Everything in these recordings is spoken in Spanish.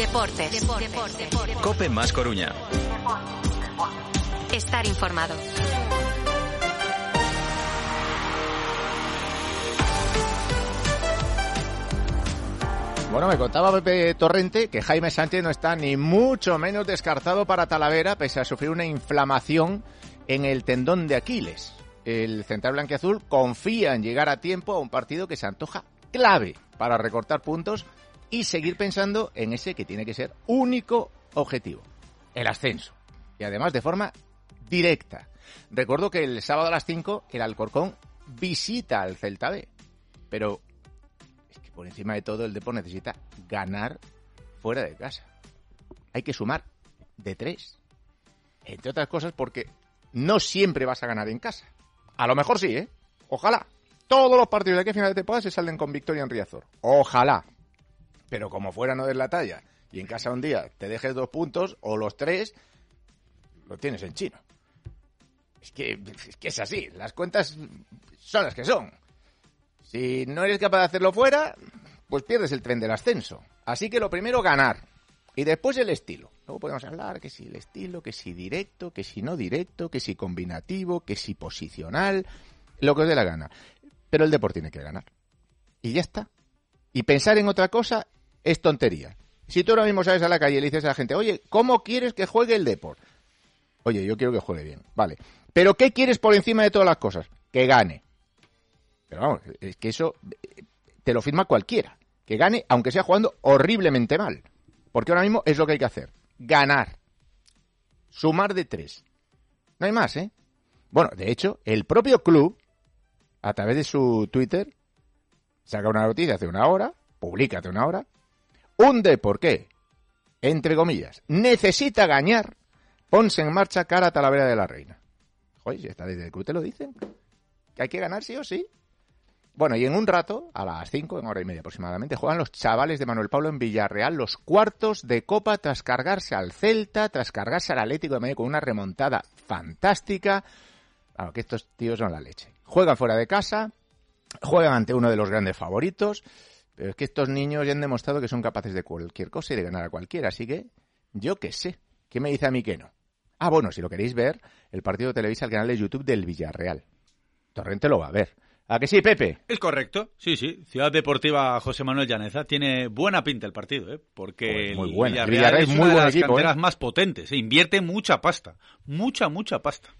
Deportes. Cope más Coruña. Estar informado. Bueno, me contaba Pepe Torrente que Jaime Sánchez no está ni mucho menos descartado para Talavera, pese a sufrir una inflamación en el tendón de Aquiles. El central blanquiazul confía en llegar a tiempo a un partido que se antoja clave para recortar puntos y seguir pensando en ese que tiene que ser único objetivo, el ascenso. Y además de forma directa. Recuerdo que el sábado a las 5 el Alcorcón visita al Celta B, pero es que por encima de todo el Depor necesita ganar fuera de casa. Hay que sumar de tres. Entre otras cosas porque no siempre vas a ganar en casa. A lo mejor sí, ¿eh? Ojalá. Todos los partidos de aquí a final de temporada se salen con victoria en Riazor. Ojalá. Pero como fuera no es la talla y en casa un día te dejes dos puntos o los tres, lo tienes en chino. Es que, es que es así. Las cuentas son las que son. Si no eres capaz de hacerlo fuera, pues pierdes el tren del ascenso. Así que lo primero, ganar. Y después el estilo. Luego podemos hablar que si el estilo, que si directo, que si no directo, que si combinativo, que si posicional, lo que os dé la gana. Pero el deporte tiene que ganar. Y ya está. Y pensar en otra cosa es tontería. Si tú ahora mismo sales a la calle y le dices a la gente, oye, ¿cómo quieres que juegue el deporte? Oye, yo quiero que juegue bien. Vale. Pero ¿qué quieres por encima de todas las cosas? Que gane. Pero vamos, es que eso eh, te lo firma cualquiera. Que gane, aunque sea jugando horriblemente mal. Porque ahora mismo es lo que hay que hacer. Ganar. Sumar de tres. No hay más, ¿eh? Bueno, de hecho, el propio club, a través de su Twitter, saca una noticia hace una hora, publica hace una hora, hunde, ¿por qué? Entre comillas, necesita ganar, ponse en marcha cara a Talavera de la Reina. Joder, si está desde el club te lo dicen. Que hay que ganar sí o sí. Bueno, y en un rato, a las 5, en hora y media aproximadamente, juegan los chavales de Manuel Pablo en Villarreal los cuartos de Copa tras cargarse al Celta, tras cargarse al Atlético de Madrid con una remontada fantástica. Claro, que estos tíos son la leche. Juegan fuera de casa, juegan ante uno de los grandes favoritos, pero es que estos niños ya han demostrado que son capaces de cualquier cosa y de ganar a cualquiera, así que yo qué sé. ¿Qué me dice a mí que no? Ah, bueno, si lo queréis ver, el partido de televisa al canal de YouTube del Villarreal. Torrente lo va a ver. ¿A que sí, Pepe? Es correcto, sí, sí. Ciudad Deportiva José Manuel Llaneza tiene buena pinta el partido, ¿eh? porque Pues muy buena. Villarreal Villarreal es una muy de buen las equipo, canteras ¿eh? más potentes, ¿eh? invierte mucha pasta, mucha, mucha pasta.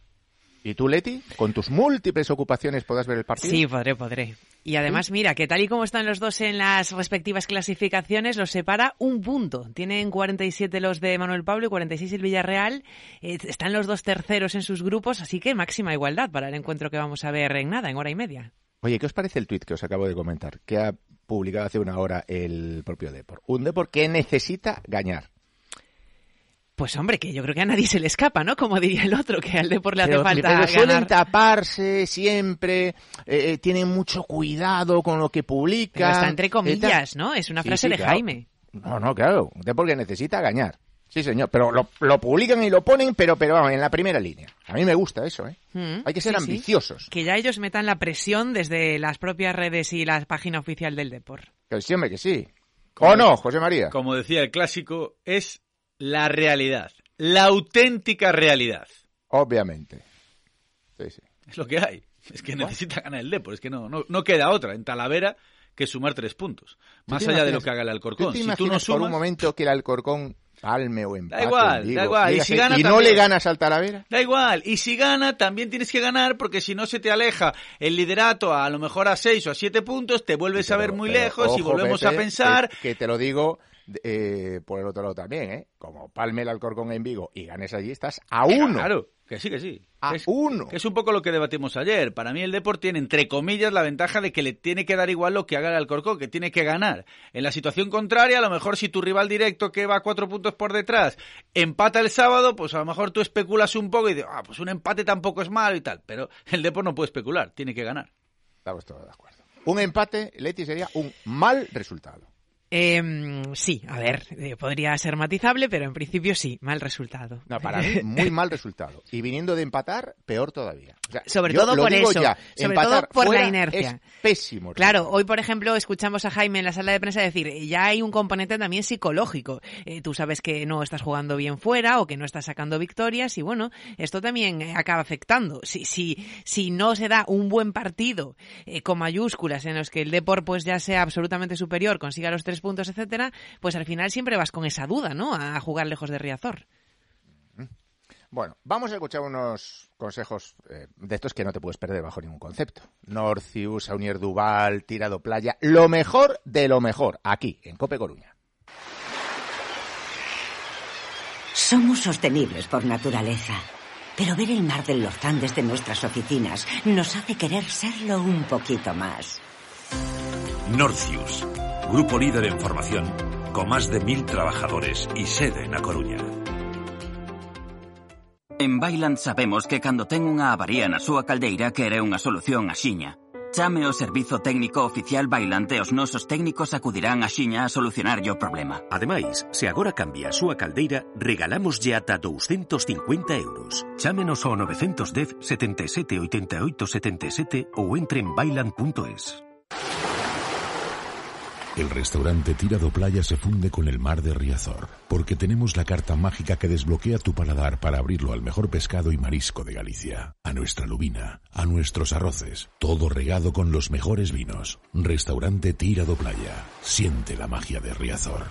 ¿Y tú, Leti? Con tus múltiples ocupaciones podrás ver el partido. Sí, podré, podré. Y además, mira, que tal y como están los dos en las respectivas clasificaciones, los separa un punto. Tienen 47 los de Manuel Pablo y 46 el Villarreal. Eh, están los dos terceros en sus grupos, así que máxima igualdad para el encuentro que vamos a ver en nada, en hora y media. Oye, ¿qué os parece el tuit que os acabo de comentar? Que ha publicado hace una hora el propio Depor. Un Depor que necesita ganar. Pues hombre, que yo creo que a nadie se le escapa, ¿no? Como diría el otro, que al Depor le hace Pero- falta pero suelen ganar. taparse siempre, eh, eh, tienen mucho cuidado con lo que publican. Pero está entre eh, comillas, ¿no? Es una Sí, frase sí, de claro. Jaime. No, no, claro. Un Depor que necesita ganar. Sí, señor. Pero lo, lo publican y lo ponen, pero, pero vamos, en la primera línea. A mí me gusta eso, ¿eh? Mm, Hay que ser sí, sí. ambiciosos. Que ya ellos metan la presión desde las propias redes y la página oficial del Depor. Que sí, hombre, que sí. ¿O no, José María? Como decía el clásico, es la realidad, la auténtica realidad. Obviamente. Sí, sí. Es lo que hay. Es que necesita ganar el Depor, es que no, no, no queda otra en Talavera que sumar tres puntos. ¿Tú Más allá de lo que haga el ¿Tú Alcorcón. Si tú no imaginas por un sumas, momento que el Alcorcón palme o empate? igual, digo, da igual. Y si gana ¿y no le ganas al Talavera? Da igual, y si gana también tienes que ganar porque si no se te aleja el liderato a, lo mejor a seis o a siete puntos, te vuelves a ver muy pero, lejos y volvemos Pepe, a pensar Que, que te lo digo eh, por el otro lado también, ¿eh? Como palme el Alcorcón en Vigo y ganes allí, estás a uno. Claro, Que sí, que sí. A es, uno. que es un poco lo que debatimos ayer. Para mí el Deport tiene, entre comillas, la ventaja de que le tiene que dar igual lo que haga el Alcorcón, que tiene que ganar. En la situación contraria, a lo mejor si tu rival directo que va cuatro puntos por detrás empata el sábado, pues a lo mejor tú especulas un poco y dices, ah, pues un empate tampoco es malo y tal. Pero el Deport no puede especular, tiene que ganar. Estamos todos de acuerdo. Un empate, Leti, sería un mal resultado. Eh, sí, a ver, eh, podría ser matizable, pero en principio sí, mal resultado. No, para mí, muy mal resultado. Y viniendo de empatar, peor todavía. O sea, Sobre todo por eso, ya, sobre todo por la inercia. Es pésimo. Claro, hoy por ejemplo escuchamos a Jaime en la sala de prensa decir, ya hay un componente también psicológico. Eh, tú sabes que no estás jugando bien fuera o que no estás sacando victorias y bueno, esto también eh, acaba afectando. Si, si, si no se da un buen partido con mayúsculas en los que el Depor pues ya sea absolutamente superior, consiga los tres puntos, etcétera, pues al final siempre vas con esa duda, ¿no? A jugar lejos de Riazor. Bueno, vamos a escuchar unos consejos eh, de estos que no te puedes perder bajo ningún concepto. Norcius, Saunier Duval, Tirado Playa, lo mejor de lo mejor, aquí, en Cope Coruña. Somos sostenibles por naturaleza, pero ver el mar del Lozán desde nuestras oficinas nos hace querer serlo un poquito más. Norcius, grupo líder en formación, con más de mil trabajadores y sede en A Coruña. En Bailand sabemos que cando ten unha avaría na súa caldeira quere unha solución axiña. Chame o servizo técnico oficial Bailand e os nosos técnicos acudirán axiña a solucionar o problema. Ademais, se agora cambia a súa caldeira, regalámoslle ata 250 euros. Chámenos ao 910 77 88 77 ou entre en bailan.es. El restaurante Tirado Playa se funde con el mar de Riazor, porque tenemos la carta mágica que desbloquea tu paladar para abrirlo al mejor pescado y marisco de Galicia, a nuestra lubina, a nuestros arroces, todo regado con los mejores vinos. Restaurante Tirado Playa, siente la magia de Riazor.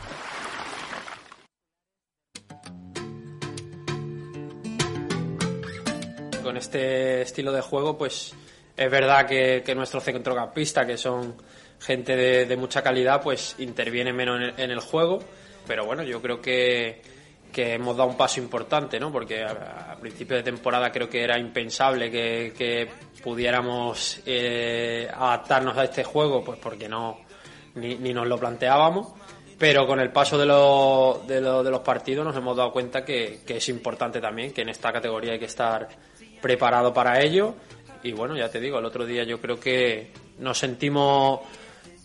Con este estilo de juego, pues es verdad que, que nuestro centrocampista, que son gente de, de mucha calidad, pues interviene menos en el, en el juego. Pero bueno, yo creo que, que hemos dado un paso importante, ¿no? Porque a, a principio de temporada creo que era impensable que, que pudiéramos eh, adaptarnos a este juego, pues porque no ni, ni nos lo planteábamos. Pero con el paso de, lo- de, lo- de los partidos nos hemos dado cuenta que, que es importante también, que en esta categoría hay que estar preparado para ello. Y bueno, ya te digo, el otro día yo creo que nos sentimos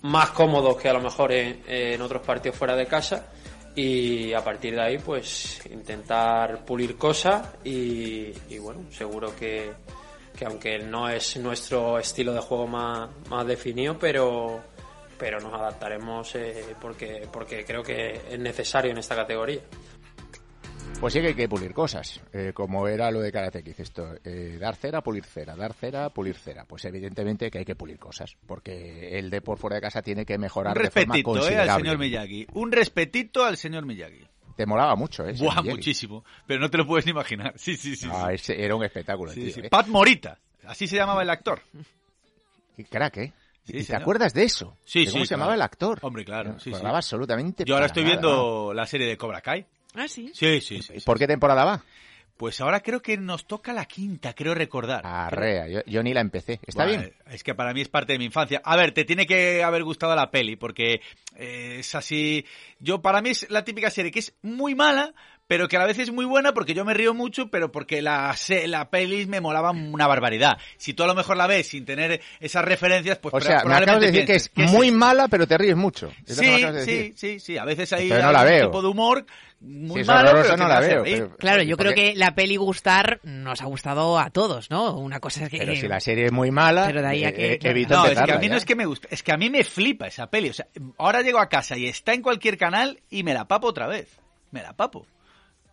más cómodos que a lo mejor en, otros partidos fuera de casa y a partir de ahí pues intentar pulir cosas y, y bueno, seguro que, que aunque no es nuestro estilo de juego más, más definido, pero, pero nos adaptaremos eh, porque, porque creo que es necesario en esta categoría. Pues sí que hay que pulir cosas, eh, como era lo de Karate Kid, esto, eh, dar cera, pulir cera, dar cera, pulir cera. Pues evidentemente que hay que pulir cosas, porque el de por fuera de casa tiene que mejorar Un de forma respetito, eh, al señor Miyagi. Un respetito al señor Miyagi. Te molaba mucho, ¿eh? Buah, Miyagi. muchísimo. Pero no te lo puedes ni imaginar. Sí, sí, sí. Ah, sí. era un espectáculo, Sí, tío, sí. ¿eh? Pat Morita. Así se llamaba el actor. Qué crack, ¿eh? Sí, ¿Y te señor. acuerdas de eso? Sí, ¿De ¿Cómo sí, se claro. llamaba el actor? Hombre, claro. Sí, sí. absolutamente Yo ahora estoy nada, viendo la serie de Cobra Kai. Ah, sí. Sí, sí, sí. sí. ¿Por qué temporada va? Pues ahora creo que nos toca la quinta, creo recordar. Arrea, yo, yo ni la empecé. ¿Está bien? Es que para mí es parte de mi infancia. A ver, te tiene que haber gustado la peli, porque eh, es así. Yo, para mí es la típica serie que es muy mala, pero que a la vez es muy buena porque yo me río mucho, pero porque la, se- la peli me molaba una barbaridad. Si tú a lo mejor la ves sin tener esas referencias, pues O sea, me acabas de decir que es pienses, ¿qué muy mala, pero te ríes mucho. Sí, de sí, sí, sí. A veces hay, no hay la un veo. tipo de humor muy malo, horrorosa, pero que no la veo, pero- Claro, ¿Y yo creo que la peli gustar nos ha gustado a todos, ¿no? Una cosa es que... Pero si la serie es muy mala, Pero de ahí a eh, que- eh, claro. evito No, es que a mí no es que me gusta, es que a mí me flipa esa peli. O sea, ahora llego a casa y está en cualquier canal y me la papo otra vez. Me la papo.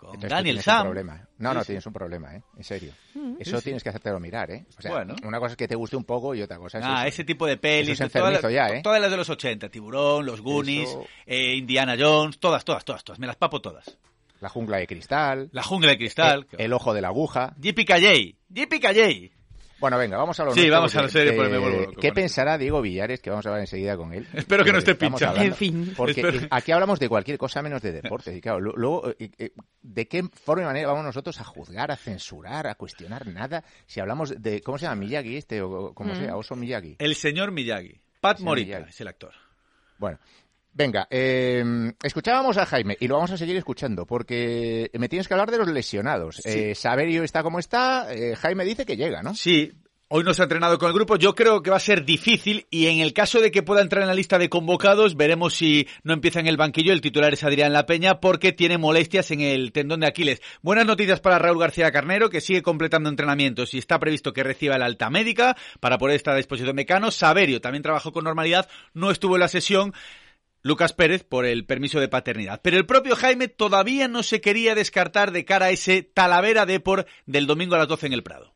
Con Entonces Daniel Sam. un problema. No, no, tienes un problema, ¿eh? En serio. Mm. Eso sí. tienes que hacértelo mirar, ¿eh? O sea, Bueno. una cosa es que te guste un poco y otra cosa es Ah, eso. ese tipo de pelis. Es todas, ya, ¿eh? todas las de los 80. Tiburón, Los Goonies, Eso- eh, Indiana Jones, todas, todas, todas, todas. Me las papo todas. La jungla de cristal, La jungla de cristal. el, el ojo de la aguja. Yippee Calley. Yippee Calley. Bueno, venga, vamos a lo Sí, nuestro, vamos a lo porque, serio, porque me eh, vuelvo loco ¿Qué con pensará Diego Villares, que vamos a hablar enseguida con él? Espero que no esté Estamos pinchado. En fin. Porque Espero- aquí hablamos de cualquier cosa menos de deportes. Y claro, luego, eh, eh, ¿de qué forma y manera vamos nosotros a juzgar, a censurar, a cuestionar nada? Si hablamos de, ¿cómo se llama? Miyagi este, o como Mm. sea, Oso Miyagi. El señor Miyagi. Pat Señor Morita Miyagi. es el actor. Bueno, venga, eh, escuchábamos a Jaime y lo vamos a seguir escuchando porque me tienes que hablar de los lesionados. Eh, Saberio está como está, eh, Jaime dice que llega, ¿no? Sí, hoy no se ha entrenado con el grupo. Yo creo que va a ser difícil y en el caso de que pueda entrar en la lista de convocados, veremos si no empieza en el banquillo. El titular es Adrián La Peña porque tiene molestias en el tendón de Aquiles. Buenas noticias para Raúl García Carnero, que sigue completando entrenamientos y está previsto que reciba la alta médica para poder estar a disposición de Cano. Saberio también trabajó con normalidad, no estuvo en la sesión. Lucas Pérez por el permiso de paternidad. Pero el propio Jaime todavía no se quería descartar de cara a ese Talavera Depor del domingo a las 12 en el Prado.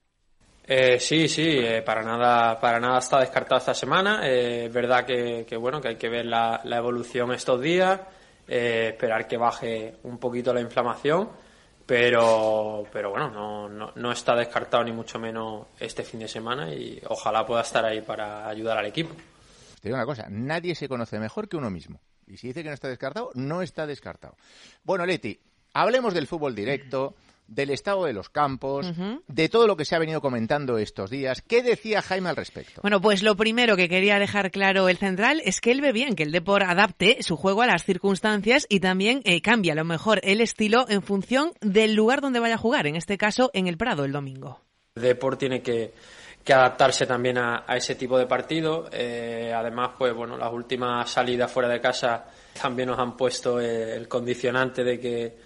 Eh, sí, sí, eh, para nada, para nada está descartado esta semana. Eh, es verdad que, bueno, que hay que ver la, la evolución estos días, eh, esperar que baje un poquito la inflamación, pero, pero bueno, no, no, no está descartado ni mucho menos este fin de semana y ojalá pueda estar ahí para ayudar al equipo. Te digo una cosa, nadie se conoce mejor que uno mismo. Y si dice que no está descartado, no está descartado. Bueno, Leti, hablemos del fútbol directo, del estado de los campos, de todo lo que se ha venido comentando estos días. ¿Qué decía Jaime al respecto? Bueno, pues lo primero que quería dejar claro el central es que él ve bien que el Depor adapte su juego a las circunstancias y también eh, cambia a lo mejor el estilo en función del lugar donde vaya a jugar, en este caso en el Prado el domingo. El Depor tiene que, que adaptarse también a, ese tipo de partido. Eh, además, pues bueno, las últimas salidas fuera de casa también nos han puesto eh, el condicionante de que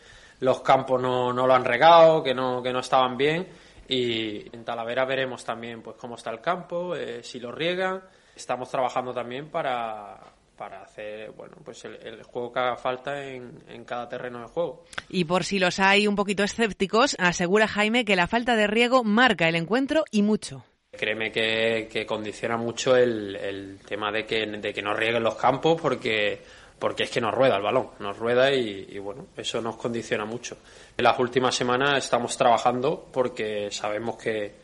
los campos no, no lo han regado, que no, que no estaban bien. Y en Talavera veremos también pues cómo está el campo, eh, si lo riegan. Estamos trabajando también para, para hacer bueno pues el, el juego que haga falta en, en cada terreno de juego. Y por si los hay un poquito escépticos, asegura Jaime que la falta de riego marca el encuentro y mucho. Créeme que, condiciona mucho el, tema de que, no rieguen los campos porque, porque es que nos rueda el balón, nos rueda y, bueno, eso nos condiciona mucho. En las últimas semanas estamos trabajando porque sabemos que,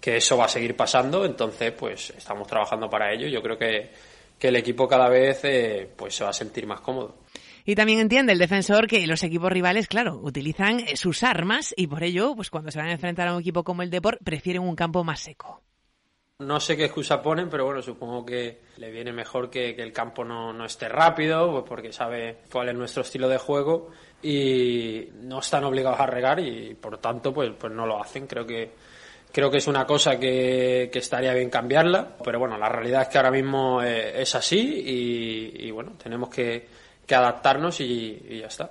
eso va a seguir pasando, entonces pues estamos trabajando para ello. Yo creo que, que el equipo cada vez eh, pues se va a sentir más cómodo. Y también entiende el defensor que los equipos rivales, claro, utilizan eh, sus armas y por ello, pues cuando se van a enfrentar a un equipo como el Depor, prefieren un campo más seco. No sé qué excusa ponen, pero bueno, supongo que le viene mejor que, que el campo no, no esté rápido, pues porque sabe cuál es nuestro estilo de juego y no están obligados a regar y por tanto pues, pues no lo hacen. Creo que creo que es una cosa que, que estaría bien cambiarla, pero bueno, la realidad es que ahora mismo eh, es así y, y, bueno, tenemos que, que adaptarnos y, y ya está.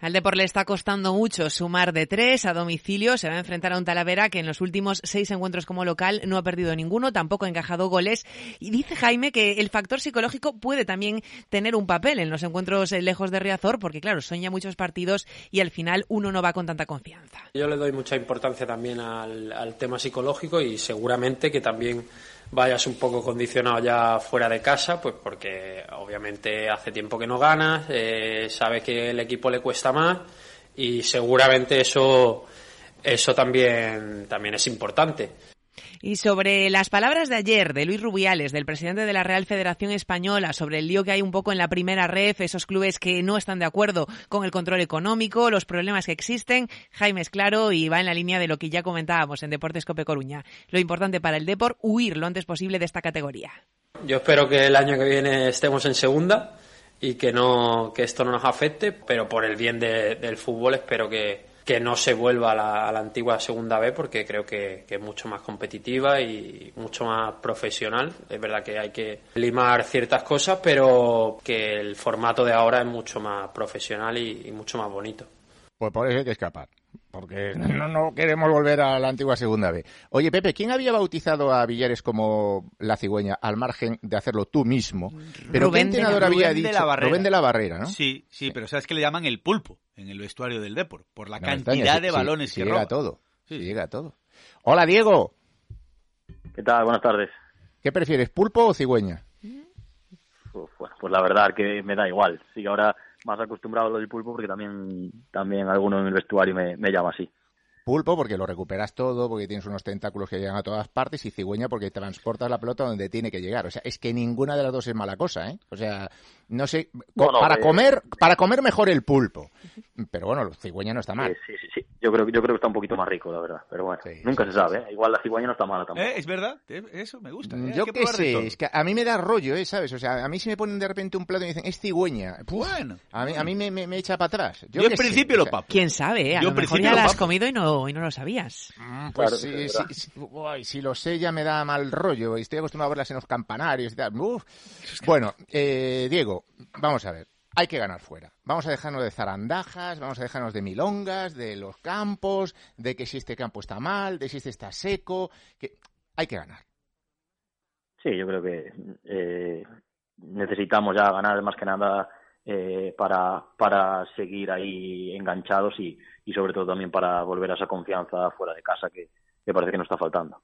Al Depor le está costando mucho sumar de tres a domicilio. Se va a enfrentar a un Talavera que en los últimos seis encuentros como local no ha perdido ninguno, tampoco ha encajado goles. Y dice Jaime que el factor psicológico puede también tener un papel en los encuentros eh, lejos de Riazor, porque claro, son ya muchos partidos y al final uno no va con tanta confianza. Yo le doy mucha importancia también al, al tema psicológico y seguramente que también vayas un poco condicionado ya fuera de casa, pues porque obviamente hace tiempo que no ganas, eh, sabes que el equipo le cuesta más y seguramente eso eso también también es importante. Y sobre las palabras de ayer de Luis Rubiales, del presidente de la Real Federación Española, sobre el lío que hay un poco en la primera ref, esos clubes que no están de acuerdo con el control económico, los problemas que existen, Jaime es claro y va en la línea de lo que ya comentábamos en Deportes Cope Coruña. Lo importante para el Depor, huir lo antes posible de esta categoría. Yo espero que el año que viene estemos en segunda y que no que esto no nos afecte, pero por el bien de, del fútbol espero que, que no se vuelva a la, antigua segunda B porque creo que, que, es mucho más competitiva y mucho más profesional. Es verdad que hay que limar ciertas cosas, pero que el formato de ahora es mucho más profesional y, y mucho más bonito. Pues por eso hay que escapar, porque no, no queremos volver a la antigua segunda B. Oye, Pepe, ¿quién había bautizado a Villares como la cigüeña al margen de hacerlo tú mismo? Pero Rubén ¿qué de entrenador había Rubén de dicho? la Barrera. Rubén de la Barrera, ¿no? Sí, sí, pero sabes que le llaman el pulpo en el vestuario del Depor, por la No cantidad extraña, de balones si que llega roba. a todo. Sí, sí. llega a todo. Hola, Diego. ¿Qué tal? Buenas tardes. ¿Qué prefieres, pulpo o cigüeña? Uf, bueno, pues la verdad que me da igual. Sí que ahora más acostumbrado a lo del pulpo porque también, también alguno en el vestuario me, me llama así. Pulpo porque lo recuperas todo, porque tienes unos tentáculos que llegan a todas partes y cigüeña porque transportas la pelota donde tiene que llegar. O sea, es que ninguna de las dos es mala cosa, ¿eh? O sea, no sé, co- Bueno, para eh, comer, para comer mejor el pulpo. Pero bueno, cigüeña no está mal. Sí, sí, sí. Yo creo, yo creo que está un poquito más rico, la verdad. Pero bueno, nunca se sabe. ¿eh? Igual la cigüeña no está mala tampoco. Eh, Es verdad, eh, eso me gusta. eh, Yo que qué sé, es que a mí me da rollo, ¿eh? ¿sabes? O sea, a mí si me ponen de repente un plato y me dicen, es cigüeña. Puf, Bueno. A mí, a mí me, me- me echa para atrás. Yo, Yo en sé, principio lo papo. ¿Quién sabe? eh? A Yo lo en mejor principio ya lo la has comido y no, y no lo sabías. Pues Claro, sí, sí, verdad. sí, uy, si lo sé ya me da mal rollo. y Estoy acostumbrado a verlas en los campanarios y tal. Uf. Bueno, eh, Vamos a ver. Hay que ganar fuera. Vamos a dejarnos de zarandajas, vamos a dejarnos de milongas, de los campos, de que si este campo está mal, de si este está seco. que Hay que ganar. Sí, yo creo que eh, necesitamos ya ganar más que nada eh, para, para seguir ahí enganchados y, y sobre todo también para volver a esa confianza fuera de casa que, que parece que nos está faltando.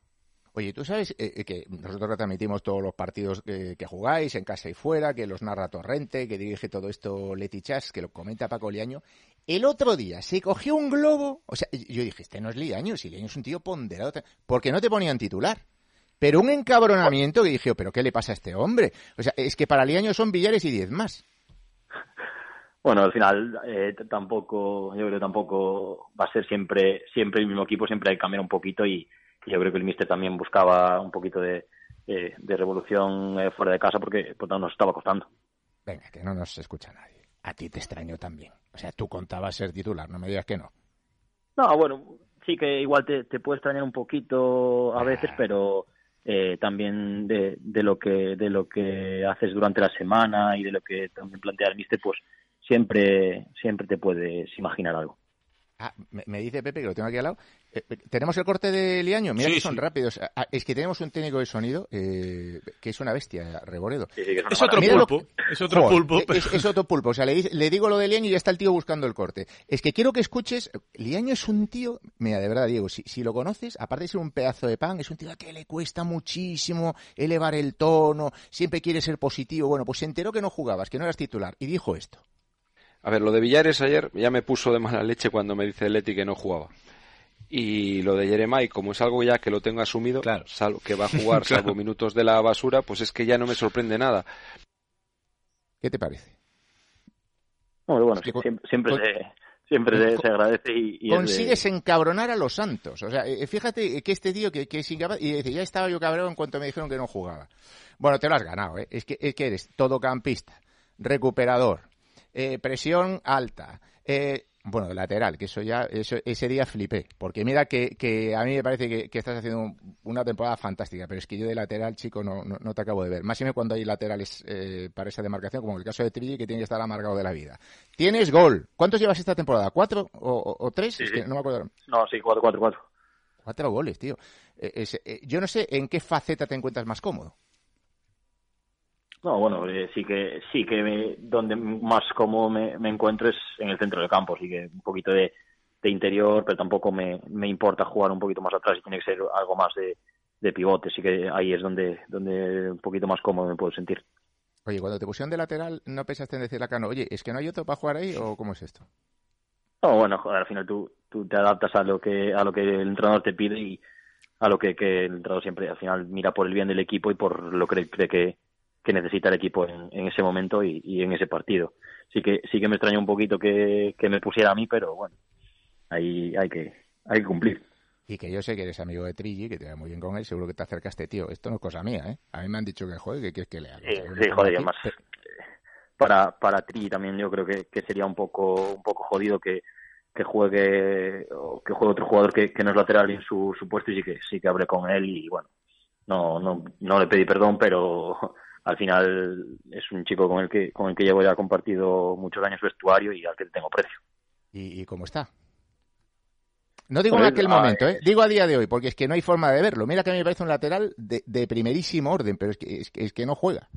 Oye, tú sabes eh, eh, que nosotros retransmitimos todos los partidos que, que jugáis, en casa y fuera, que los narra Torrente, que dirige todo esto Leti Chas, que lo comenta Paco Liaño. El otro día se cogió un globo, o sea, yo dije, este no es Liaño, si Liaño es un tío ponderado, porque no te ponían titular. Pero un encabronamiento que dije, pero ¿qué le pasa a este hombre? O sea, es que para Liaño son billares y diez más. Bueno, al final eh, tampoco, yo creo que tampoco va a ser siempre, siempre el mismo equipo, siempre hay que cambiar un poquito y yo creo que el míster también buscaba un poquito de, eh, de revolución eh, fuera de casa porque por tanto nos estaba costando. Venga, que no nos escucha nadie. A ti te extraño también. O sea, tú contabas ser titular, no me digas que no. No, bueno, sí que igual te, te puede extrañar un poquito a veces, pero eh, también de, de lo que de lo que haces durante la semana y de lo que también plantea el míster, pues siempre siempre te puedes imaginar algo. Ah, me, me dice Pepe, que lo tengo aquí al lado. eh, eh, ¿Tenemos el corte de Liaño? Mira Sí, que son sí. rápidos. Ah, es que tenemos un técnico de sonido eh, que es una bestia, Reboredo. Sí, sí, que es otro lo pulpo, que- es otro Joder, pulpo. pero- Es, es otro pulpo. O sea, le, dice- le digo lo de Liaño y ya está el tío buscando el corte. Es que quiero que escuches. Liaño es un tío. Mira, de verdad, Diego, si, si lo conoces, aparte de ser un pedazo de pan, es un tío a que le cuesta muchísimo elevar el tono, siempre quiere ser positivo. Bueno, pues se enteró que no jugabas, que no eras titular, y dijo esto. A ver, lo de Villares ayer ya me puso de mala leche cuando me dice Leti que no jugaba. Y lo de Jeremai, como es algo ya que lo tengo asumido, Claro. sal- que va a jugar Claro. salvo minutos de la basura, pues es que ya no me sorprende nada. ¿Qué te parece? Bueno, bueno, Es que con- siempre, siempre con- se siempre se, se agradece y, y es de- consigues encabronar a los santos. O sea, eh, fíjate que este tío que, que es incapaz, y dice, ya estaba yo cabrón en cuanto me dijeron que no jugaba. Bueno, te lo has ganado, ¿eh? Es que, es que eres todocampista, recuperador, eh, presión alta, eh, bueno, lateral, que eso ya, eso, ese día flipé, porque mira que, que a mí me parece que, que estás haciendo un- una temporada fantástica, pero es que yo de lateral, chico, no, no, no te acabo de ver. Más bien cuando hay laterales eh, para esa demarcación, como en el caso de Trilli, que tiene que estar amargado de la vida. Tienes gol. ¿Cuántos llevas esta temporada? ¿Cuatro o, o- o tres? Sí, Es sí. que no me acuerdo. No, sí, 4-4-4. Cuatro goles, tío. Eh, es- eh, yo no sé en qué faceta te encuentras más cómodo. No, bueno, eh, sí que sí que me- donde más cómodo me, me encuentro es en el centro del campo, así que un poquito de, de interior, pero tampoco me, me importa jugar un poquito más atrás y tiene que ser algo más de, de pivote, así que ahí es donde donde un poquito más cómodo me puedo sentir. Oye, cuando te pusieron de lateral, ¿no pensaste en decirle a Cano, oye, es que no hay otro para jugar ahí o cómo es esto? No, bueno, joder, al final tú, tú te adaptas a lo que a lo que el entrenador te pide y a lo que, que el entrenador siempre al final mira por el bien del equipo y por lo que cree que, que necesita el equipo en, en ese momento y, y en ese partido. Sí que sí que me extraña un poquito que, que me pusiera a mí, pero bueno, ahí hay que hay que cumplir. Y que yo sé que eres amigo de Trilli, que te va muy bien con él, seguro que te acercaste, tío. Esto no es cosa mía, ¿eh? A mí me han dicho que juegue, que quieres que le haga. Sí, sí, joder, además pero- para para Tri también yo creo que, que sería un poco un poco jodido que, que juegue o que juegue otro jugador que, que no es lateral en su, su puesto y sí que sí que hablé con él y bueno no no no le pedí perdón pero al final es un chico con el que con el que llevo ya compartido muchos años vestuario y al que tengo precio ¿Y, y cómo está? No digo en Pues, aquel momento, ¿eh? Digo a día de hoy, porque es que no hay forma de verlo. Mira que a mí me parece un lateral de, de primerísimo orden, pero es que, es, que- es que no juega.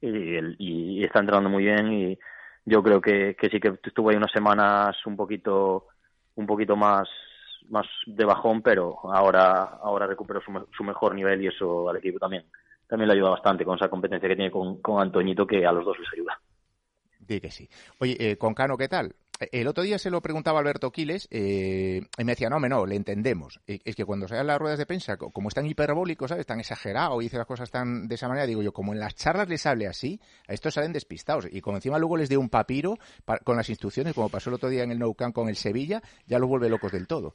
y, y está entrando muy bien y yo creo que, que sí que estuvo ahí unas semanas un poquito un poquito más más de bajón pero ahora ahora recuperó su, su mejor nivel y eso al equipo también también le ayuda bastante con esa competencia que tiene con, con Antoñito que a los dos les ayuda Di que sí. Oye, eh, con Cano, ¿qué tal? el otro día se lo preguntaba Alberto Quiles eh, y me decía, no, no, le entendemos. Eh, Es que cuando se las ruedas de prensa, co- como es tan hiperbólico, ¿sabes? Tan exagerado y dice las cosas tan de esa manera, digo yo, como en las charlas les hable así, a estos salen despistados. Y como encima luego les dé un papiro pa- con las instrucciones, como pasó el otro día en el Nou Camp con el Sevilla, ya los vuelve locos del todo.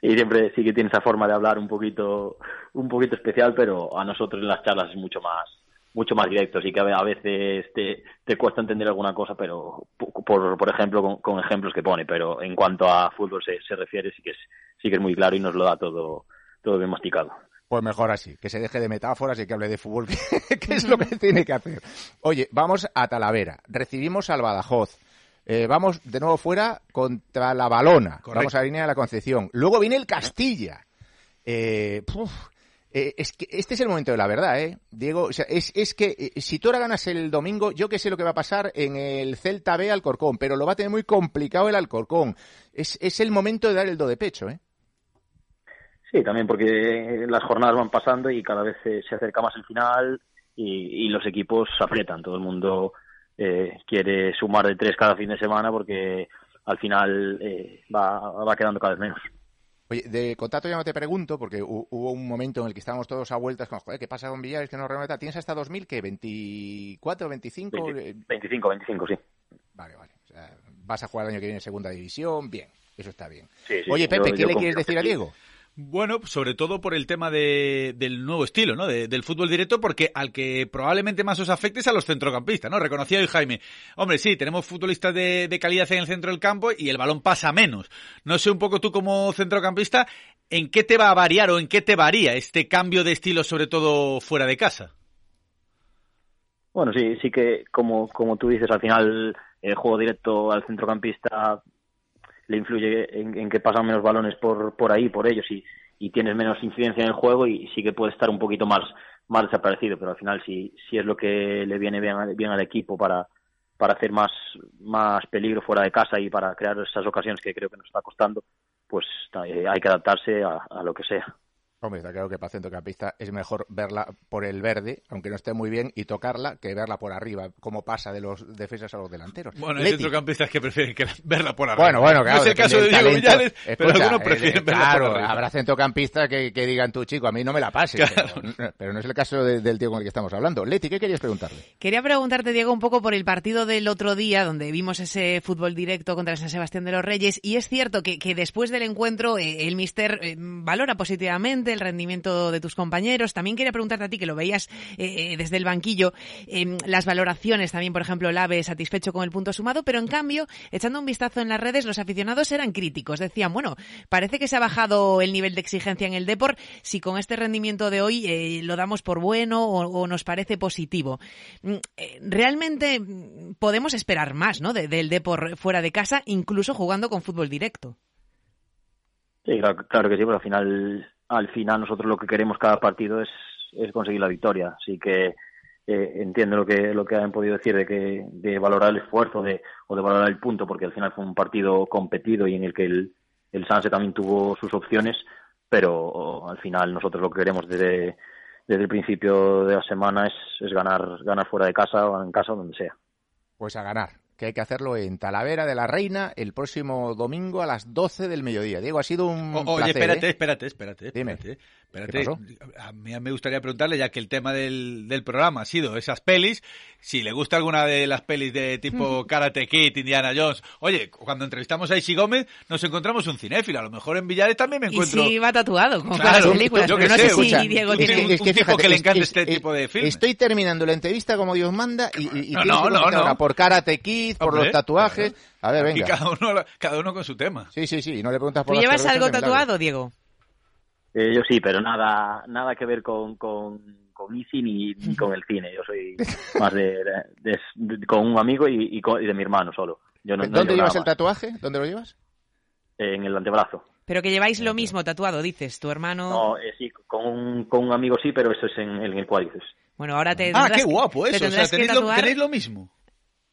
Sí, siempre sí que tiene esa forma de hablar un poquito, un poquito especial, pero a nosotros en las charlas es mucho más, mucho más directo. Sí que a a veces te, te cuesta entender alguna cosa, pero por, por ejemplo con, con ejemplos que pone. Pero en cuanto a fútbol se, se refiere, sí que es, sí que es muy claro y nos lo da todo, todo bien masticado. Pues mejor así, que se deje de metáforas y que hable de fútbol, que, que es lo que tiene que hacer. Oye, vamos a Talavera. Recibimos al Badajoz. Eh, vamos de nuevo fuera contra la Balona. Vamos a la línea de la Concepción. Luego viene el Castilla. Eh, puf, eh, es que este es el momento de la verdad, ¿eh? Diego, o sea, es, es que eh, si tú ahora ganas el domingo, yo que sé lo que va a pasar en el Celta B Alcorcón, pero lo va a tener muy complicado el Alcorcón. Es, es el momento de dar el do de pecho, ¿eh? Sí, también porque las jornadas van pasando y cada vez se, se acerca más el final y, y los equipos se aprietan. Todo el mundo eh, quiere sumar de tres cada fin de semana porque al final eh, va, va quedando cada vez menos. Oye, de contacto ya no te pregunto, porque hu- hubo un momento en el que estábamos todos a vueltas con, joder, ¿qué pasa con Villares que no renueva? ¿Tienes hasta 2000 que 24, 25? 20 25, 25, sí. Vale, vale. O sea, vas a jugar el año que viene en segunda división, bien, eso está bien. Sí, sí, Oye, yo- Pepe, ¿qué yo le confío quieres decir a sí. Bueno, sobre todo por el tema de, del nuevo estilo, ¿no? De- del fútbol directo, porque al que probablemente más os afecte es a los centrocampistas, ¿no? Reconocía hoy Jaime. Hombre, sí, tenemos futbolistas de, de calidad en el centro del campo y el balón pasa menos. No sé un poco tú como centrocampista, ¿en qué te va a variar o en qué te varía este cambio de estilo, sobre todo fuera de casa? Bueno, sí, sí que como, como tú dices, al final el juego directo al centrocampista le influye en, que pasan menos balones por, por ahí, por ellos, y, y tienes menos incidencia en el juego y sí que puede estar un poquito más, más desaparecido, pero al final sí es lo que le viene bien, bien al equipo para, para hacer más, más peligro fuera de casa y para crear esas ocasiones que creo que nos está costando, pues eh, hay que adaptarse a lo que sea. Hombre, está claro que para centrocampista es mejor verla por el verde, aunque no esté muy bien, y tocarla, que verla por arriba, como pasa de los defensas a los delanteros. Bueno, hay Leti. centrocampistas que prefieren que verla por arriba. Bueno, bueno, claro. No es el caso de Diego. Villares, pero algunos eh, prefieren verla Claro, por arriba. habrá centrocampistas que, que digan tú, chico, a mí no me la pases. Pero, pero no es el caso de- del tío con el que estamos hablando. Leti, ¿qué querías preguntarle? Quería preguntarte, Diego, un poco por el partido del otro día, donde vimos ese fútbol directo contra San Sebastián de los Reyes, y es cierto que, que después del encuentro eh, el Mister eh, valora positivamente el rendimiento de tus compañeros. También quería preguntarte a ti, que lo veías eh, eh, desde el banquillo, eh, las valoraciones también, por ejemplo, el AVE satisfecho con el punto sumado, pero en cambio, echando un vistazo en las redes, los aficionados eran críticos. Decían, bueno, parece que se ha bajado el nivel de exigencia en el Depor, si con este rendimiento de hoy eh, lo damos por bueno o, nos parece positivo. Mm, Realmente mm, podemos esperar más, ¿no? De- del Depor fuera de casa, incluso jugando con fútbol directo. Sí, claro, claro que sí, pero al final, al final nosotros lo que queremos cada partido es, es conseguir la victoria. Así que eh, entiendo lo que lo que han podido decir de que de valorar el esfuerzo de, o de valorar el punto, porque al final fue un partido competido y en el que el, el Sanse también tuvo sus opciones, pero al final nosotros lo que queremos desde, desde el principio de la semana es, es ganar, ganar fuera de casa o en casa o donde sea. Pues a ganar, que hay que hacerlo en Talavera de la Reina el próximo domingo a las 12 del mediodía. Diego, ha sido un O- Oye, placer, espérate, ¿eh? espérate, espérate, Dime. Espérate. A mí me gustaría preguntarle, ya que el tema del, del programa ha sido esas pelis, si le gusta alguna de las pelis de tipo Karate Kid, Indiana Jones. Oye, cuando entrevistamos a Isi Gómez, nos encontramos un cinéfilo. A lo mejor en Villares también me Y encuentro... si va tatuado, como con Claro, las películas. yo Pero que no sé, sé si escucha, Diego tiene... un- un tipo que le encanta es- este es- tipo de filmes. Estoy terminando la entrevista como Dios manda y, y, y No, no, que no, no. por Karate Kid, por Hombre, los tatuajes. A ver, venga. cada uno, cada uno con su tema. Sí, sí, sí, y no le preguntas ¿Tú por las llevas algo tatuado, Diego? Eh, yo sí, pero nada nada que ver con, con, con Easy ni, ni con el cine. Yo soy más de, de- de- con un amigo y, y con- y de mi hermano solo. Yo no, no ¿Dónde llevas el tatuaje? ¿Dónde lo llevas? En el antebrazo. Pero que lleváis lo mismo tatuado, dices, tu hermano... No, eh, sí, con un, con un amigo sí, pero eso es en, en el cuádriceps. Bueno, ahora te Ah, qué guapo te eso. O sea, tenéis lo, tenéis lo mismo.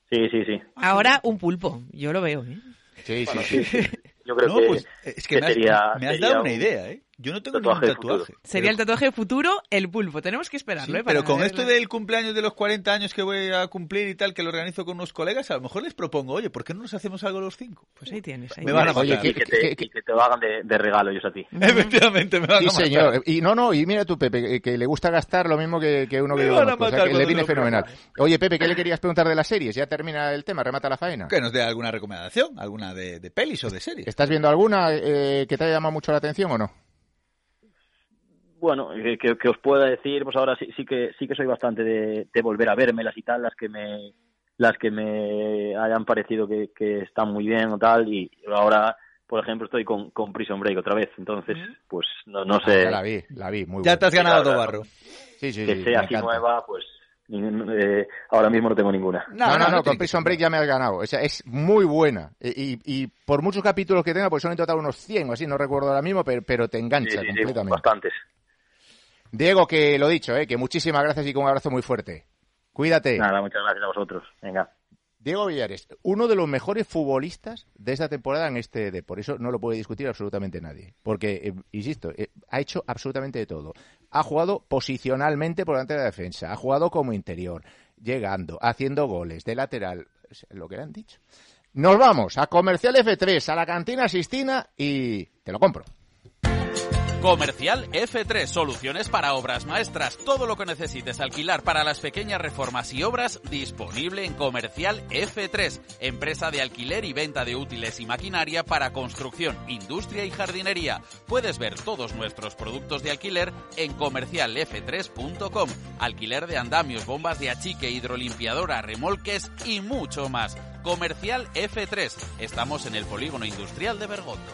Sí, sí, sí. Ahora un pulpo, yo lo veo, ¿eh? Sí, Bueno, sí, sí. Yo creo No, que, pues, es que, que me has, sería, me has sería dado una un- idea, ¿eh? Yo no tengo ningún tatuaje. Sería el tatuaje futuro, el pulpo. Tenemos que esperarlo, ¿eh? pero con esto del cumpleaños de los 40 años que voy a cumplir y tal, que lo organizo con unos colegas, a lo mejor les propongo, oye, ¿por qué no nos hacemos algo los cinco? Pues ahí tienes. me van a oye, y, que te, lo hagan de, regalo ellos a ti. Efectivamente, me van sí, a matar. señor. Y no, no, y mira tú, Pepe, que le gusta gastar lo mismo que, uno que. O sea, que le viene fenomenal. Oye, Pepe, ¿qué le querías preguntar de las series? Ya termina el tema, remata la faena. Que nos dé alguna recomendación, alguna de, de pelis o de series. ¿Estás viendo alguna eh, que te haya llamado mucho la atención o no? Bueno, que, os pueda decir, pues ahora sí, sí que sí que soy bastante de, volver a verme y tal, las que me las que me hayan parecido que, están muy bien o tal, y ahora, por ejemplo, estoy con, con Prison Break otra vez, entonces, pues no, no sé. Ah, la vi, la vi, muy Ya te has ganado todo barro. Sí, sí, que sea así nueva, pues eh, ahora mismo no tengo ninguna. No, no, no, con Prison Break ya me has ganado. O sea, es muy buena. Y, y, por muchos capítulos que tenga, pues son en total unos 100 o así, no recuerdo ahora mismo, pero, pero te engancha completamente. bastantes. Diego, que lo dicho, ¿eh? que muchísimas gracias y con un abrazo muy fuerte. Cuídate. Nada, muchas gracias a vosotros. Venga. Diego Villares, uno de los mejores futbolistas de esta temporada en este de, por eso no lo puede discutir absolutamente nadie, porque eh, insisto, eh, ha hecho absolutamente de todo. Ha jugado posicionalmente por delante de la defensa, ha jugado como interior, llegando, haciendo goles de lateral, lo que le han dicho. Nos vamos a Comercial F3, a la cantina Sistina y te lo compro. Comercial F3, soluciones para obras maestras. Todo lo que necesites alquilar para las pequeñas reformas y obras disponible en Comercial F3, empresa de alquiler y venta de útiles y maquinaria para construcción, industria y jardinería. Puedes ver todos nuestros productos de alquiler en comercialf3.com. Alquiler de andamios, bombas de achique, hidrolimpiadora, remolques y mucho más. Comercial F3. Estamos en el polígono industrial de Bergondo.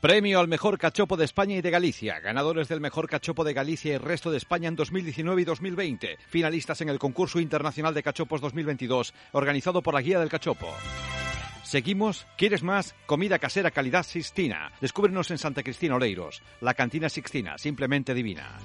Premio al mejor cachopo de España y de Galicia. Ganadores del mejor cachopo de Galicia y resto de España en 2019 y 2020. Finalistas en el concurso internacional de cachopos 2022, organizado por la Guía del Cachopo. Seguimos, ¿quieres más? Comida casera calidad Sixtina. Descúbrenos en Santa Cristina Oleiros. La cantina Sixtina, simplemente divina.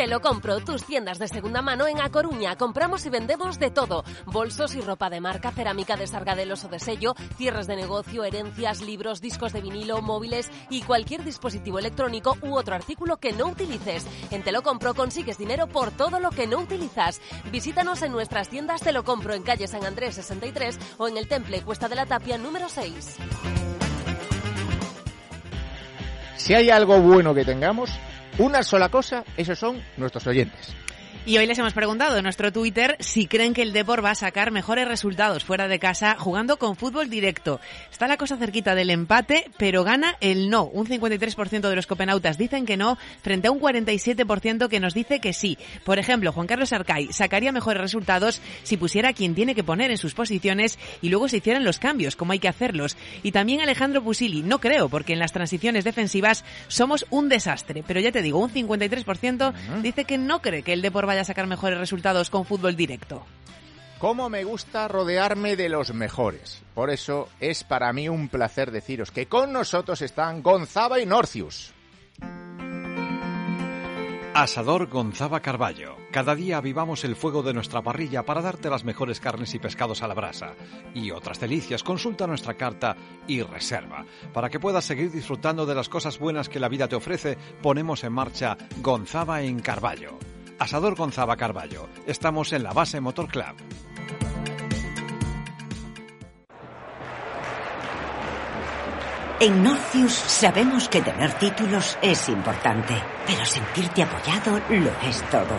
Te lo compro, tus tiendas de segunda mano en A Coruña. Compramos y vendemos de todo. Bolsos y ropa de marca, cerámica de sargadelos o de sello, cierres de negocio, herencias, libros, discos de vinilo, móviles y cualquier dispositivo electrónico u otro artículo que no utilices. En Te lo compro consigues dinero por todo lo que no utilizas. Visítanos en nuestras tiendas Te lo compro en calle San Andrés 63 o en el Temple Cuesta de la Tapia número 6. Si hay algo bueno que tengamos, una sola cosa, esos son nuestros oyentes. Y hoy les hemos preguntado en nuestro Twitter si creen que el Depor va a sacar mejores resultados fuera de casa jugando con fútbol directo. Está la cosa cerquita del empate, pero gana el no. Un 53% de los copenautas dicen que no, frente a un 47% que nos dice que sí. Por ejemplo, Juan Carlos Arcay sacaría mejores resultados si pusiera a quien tiene que poner en sus posiciones y luego se hicieran los cambios, como hay que hacerlos. Y también Alejandro Pusili, no creo, porque en las transiciones defensivas somos un desastre. Pero ya te digo, un 53% dice que no cree que el Depor vaya a sacar mejores resultados con fútbol directo. Cómo me gusta rodearme de los mejores. Por eso es para mí un placer deciros que con nosotros están Gonzaba y Norcius. Asador Gonzaba Carballo. Cada día avivamos el fuego de nuestra parrilla para darte las mejores carnes y pescados a la brasa. Y otras delicias, consulta nuestra carta y reserva. Para que puedas seguir disfrutando de las cosas buenas que la vida te ofrece, ponemos en marcha Gonzaba en Carballo. Asador Gonzaba Carballo. Estamos en la base Motor Club. En Norcius sabemos que tener títulos es importante, pero sentirte apoyado lo es todo.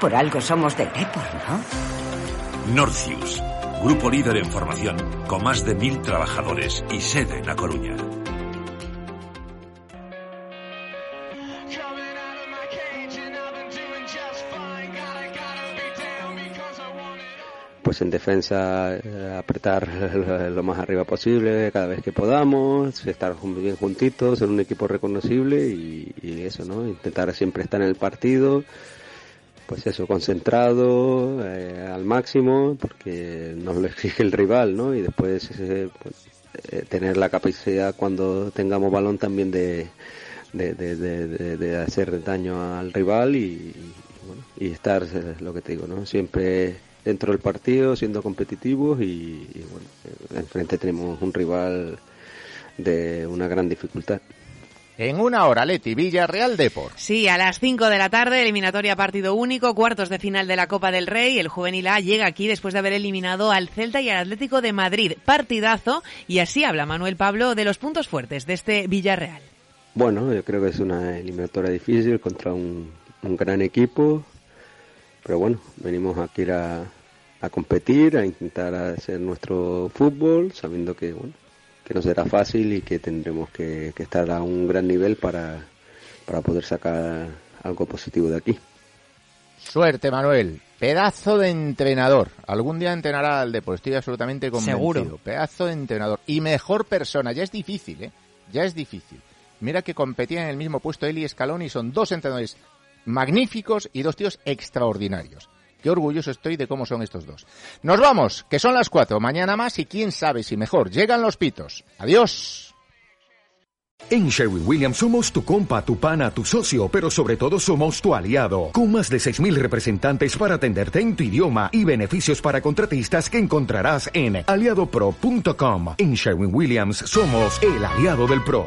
Por algo somos del Depor, ¿no? Norcius, grupo líder en formación, con más de mil trabajadores y sede en La Coruña. Pues en defensa eh, apretar lo más arriba posible cada vez que podamos, estar bien juntitos, ser un equipo reconocible y, eso, ¿no? Intentar siempre estar en el partido, pues eso, concentrado eh, al máximo, porque nos lo exige el rival, ¿no? Y después eh, pues, tener la capacidad cuando tengamos balón también de, de, hacer daño al rival y, y estar, lo que te digo, ¿no? Siempre dentro del partido, siendo competitivos y, bueno, enfrente tenemos un rival de una gran dificultad. En una hora, Leti, Villarreal Deport. Sí, a las 5 de la tarde, eliminatoria partido único, cuartos de final de la Copa del Rey. El juvenil A llega aquí después de haber eliminado al Celta y al Atlético de Madrid. Partidazo. Y así habla Manuel Pablo de los puntos fuertes de este Villarreal. Bueno, yo creo que es una eliminatoria difícil contra un, un gran equipo. Pero bueno, venimos aquí a, a competir, a intentar hacer nuestro fútbol, sabiendo que, bueno, que no será fácil y que tendremos que, que estar a un gran nivel para, para poder sacar algo positivo de aquí. Suerte, Manuel. Pedazo de entrenador. Algún día entrenará al Depor, estoy absolutamente convencido. Seguro. Pedazo de entrenador. Y mejor persona. Ya es difícil, ¿eh? Ya es difícil. Mira que competían en el mismo puesto él y Escalón y son dos entrenadores magníficos y dos tíos extraordinarios. Qué orgulloso estoy de cómo son estos dos. Nos vamos, que son las cuatro. Mañana más y quién sabe si mejor. Llegan los pitos. Adiós. En Sherwin Williams somos tu compa, tu pana, tu socio, pero sobre todo somos tu aliado, con más de 6.000 representantes para atenderte en tu idioma y beneficios para contratistas que encontrarás en aliadopro.com. En Sherwin Williams somos el aliado del PRO.